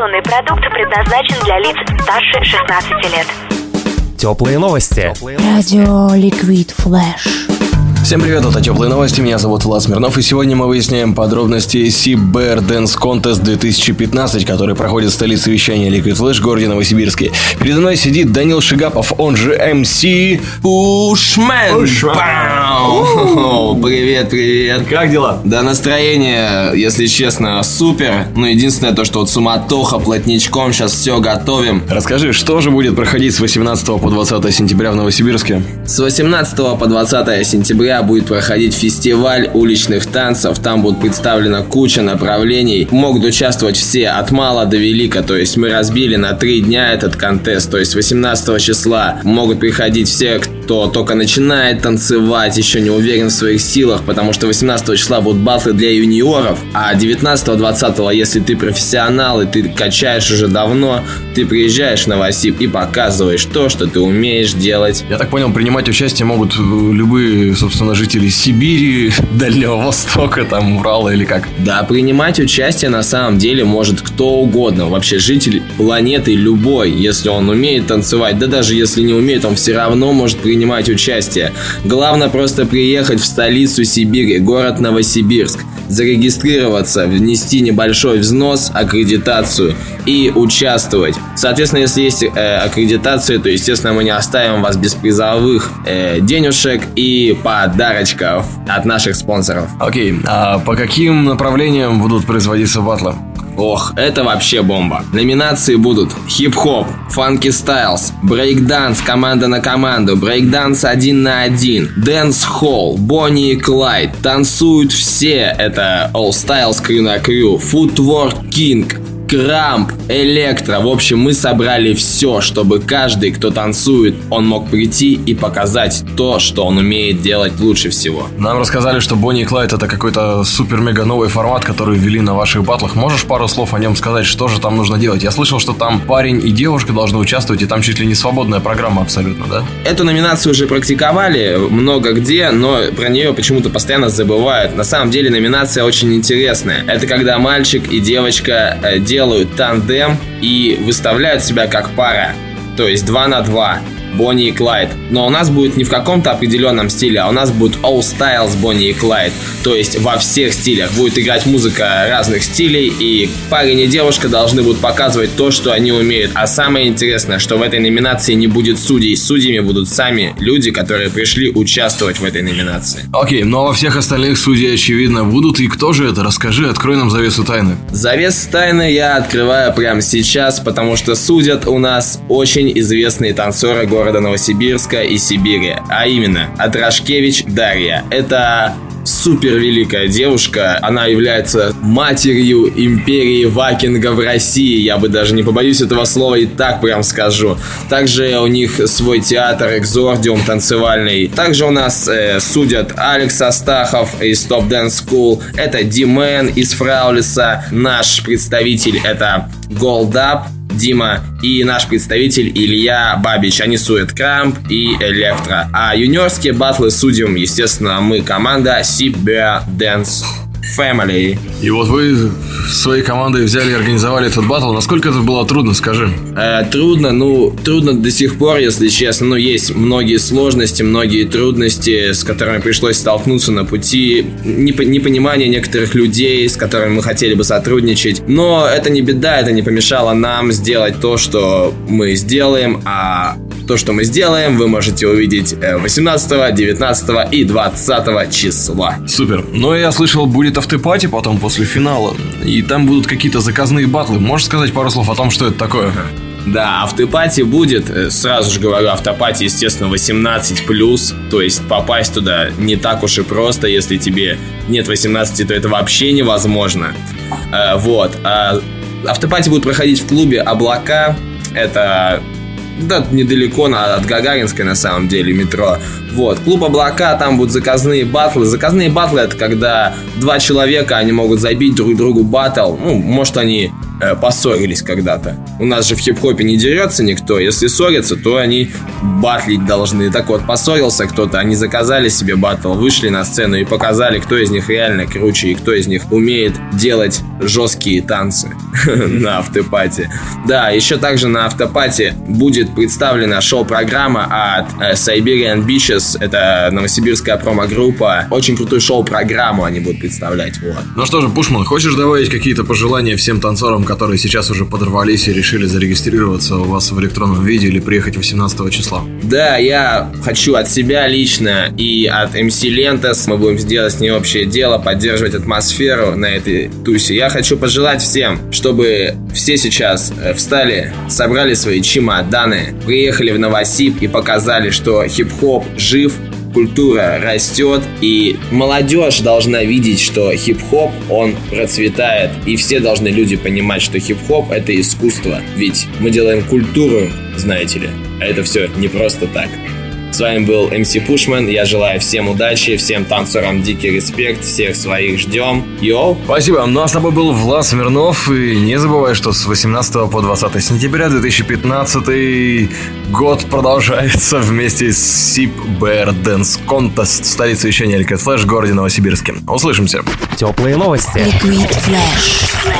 Информационный продукт предназначен для лиц старше 16 лет. Теплые новости. Радио Liquid Flash. Всем привет, это Теплые новости, меня зовут Влад Смирнов, и сегодня мы выясняем подробности SibBear Dance Contest 2015, который проходит в столице вещания Liquid Flash в городе Новосибирске. Передо мной сидит Данил Шигапов, он же MC Пушмен. Привет, привет. Как дела? Да, настроение, если честно, супер. Но единственное то, что вот суматоха плотнячком, сейчас все готовим. Расскажи, что же будет проходить с 18 по 20 сентября в Новосибирске? С 18 по 20 сентября будет проходить фестиваль уличных танцев. Там будет представлена куча направлений. Могут участвовать все от мала до велика. То есть мы разбили на три дня этот контест. То есть 18 числа могут приходить все, кто только начинает танцевать, еще не уверен в своих силах, потому что 18 числа будут батлы для юниоров, а 19-20, если ты профессионал и ты качаешь уже давно, ты приезжаешь на Новосиб и показываешь то, что ты умеешь делать. Я так понял, принимать участие могут э, любые, собственно, жители Сибири, Дальнего Востока, там, Урала или как? Да, принимать участие на самом деле может кто угодно. Вообще житель планеты любой, если он умеет танцевать. Да даже если не умеет, он все равно может принимать участие. Главное просто приехать в столицу Сибири, город Новосибирск, зарегистрироваться, внести небольшой взнос, аккредитацию и участвовать. Соответственно, если есть э, аккредитация, то, естественно, мы не оставим вас без призовых э, денежек и подарочков от наших спонсоров. Окей, а по каким направлениям будут производиться батлы? Ох, это вообще бомба. Номинации будут хип-хоп, funky styles, брейкданс команда на команду, брейкданс один на один, dancehall, Бонни и Клайд, танцуют все, это All Styles Crew на Crew, Footwork King, Крамп, Электро. В общем, мы собрали все, чтобы каждый, кто танцует, он мог прийти и показать то, что он умеет делать лучше всего. Нам рассказали, что Бонни и Клайд это какой-то супер-мега новый формат, который ввели на ваших батлах. Можешь пару слов о нем сказать, что же там нужно делать? Я слышал, что там парень и девушка должны участвовать, и там чуть ли не свободная программа абсолютно, да? Эту номинацию уже практиковали много где, но про нее почему-то постоянно забывают. На самом деле номинация очень интересная. Это когда мальчик и девочка э, делают тандем и выставляют себя как пара. То есть 2 на 2. Бонни и Клайд. Но у нас будет не в каком-то определенном стиле, а у нас будет All Styles Бонни и Клайд. То есть во всех стилях. Будет играть музыка разных стилей, и парень и девушка должны будут показывать то, что они умеют. А самое интересное, что в этой номинации не будет судей. Судьями будут сами люди, которые пришли участвовать в этой номинации. Окей, но во всех остальных судей, очевидно, будут. И кто же это? Расскажи, открой нам завесу тайны. Завес тайны я открываю прямо сейчас, потому что судят у нас очень известные танцоры города Новосибирска и Сибири. А именно, Атрашкевич Дарья. Это супер великая девушка. Она является матерью империи вакинга в России. Я бы даже не побоюсь этого слова и так прям скажу. Также у них свой театр Экзордиум танцевальный. Также у нас э, судят Алекс Астахов из Top Dance School. Это Димен из Фраулиса. Наш представитель это Up. Дима и наш представитель Илья Бабич. Они суют Крамп и Электро. А юниорские батлы судим, естественно, мы команда Сибя Dance Family. И вот вы своей командой взяли и организовали этот батл. Насколько это было трудно, скажи? Э, трудно, ну, трудно до сих пор, если честно. Ну, есть многие сложности, многие трудности, с которыми пришлось столкнуться на пути. Непо- непонимание некоторых людей, с которыми мы хотели бы сотрудничать. Но это не беда, это не помешало нам сделать то, что мы сделаем, а то, что мы сделаем, вы можете увидеть э, 18, 19 и 20 числа. Супер. Но я слышал, будет автопати потом после финала. И там будут какие-то заказные батлы. Можешь сказать пару слов о том, что это такое? Да, автопати будет, э, сразу же говорю, автопати, естественно, 18+, то есть попасть туда не так уж и просто, если тебе нет 18, то это вообще невозможно. Э, Вот, а автопати будет проходить в клубе «Облака», это да, недалеко на, от Гагаринской на самом деле метро. Вот, клуб Облака, там будут заказные батлы. Заказные батлы это когда два человека, они могут забить друг другу батл. Ну, может они э, поссорились когда-то. у нас же в хип-хопе не дерется никто. Если ссорятся, то они батлить должны. Так вот, поссорился кто-то, они заказали себе батл, вышли на сцену и показали, кто из них реально круче и кто из них умеет делать жесткие танцы на автопате. Да, еще также на автопате будет представлена шоу-программа от э, Siberian Beaches. Это новосибирская промо-группа. Очень крутую шоу-программу они будут представлять. Вот. Ну что же, Пушман, хочешь добавить какие-то пожелания всем танцорам, которые сейчас уже подорвались и решили зарегистрироваться у вас в электронном виде или приехать 18 числа? Да, я хочу от себя лично и от MC Лентас, мы будем сделать с ней общее дело, поддерживать атмосферу на этой тусе. Я хочу пожелать всем, чтобы все сейчас э, встали, собрали свои чемоданы, приехали в Новосиб и показали, что хип-хоп жив, культура растет, и молодежь должна видеть, что хип-хоп, он процветает, и все должны люди понимать, что хип-хоп — это искусство, ведь мы делаем культуру, знаете ли, а это все не просто так. С вами был МС Пушман. Я желаю всем удачи, всем танцорам дикий респект, всех своих ждем. Йоу! Спасибо. Ну а с тобой был Влад Смирнов. И не забывай, что с 18 по 20 сентября 2015 год продолжается вместе с SIP Bear Dance Contest, столица вещания Liquid Flash в городе Новосибирске. Услышимся. Теплые новости. Liquid Flash.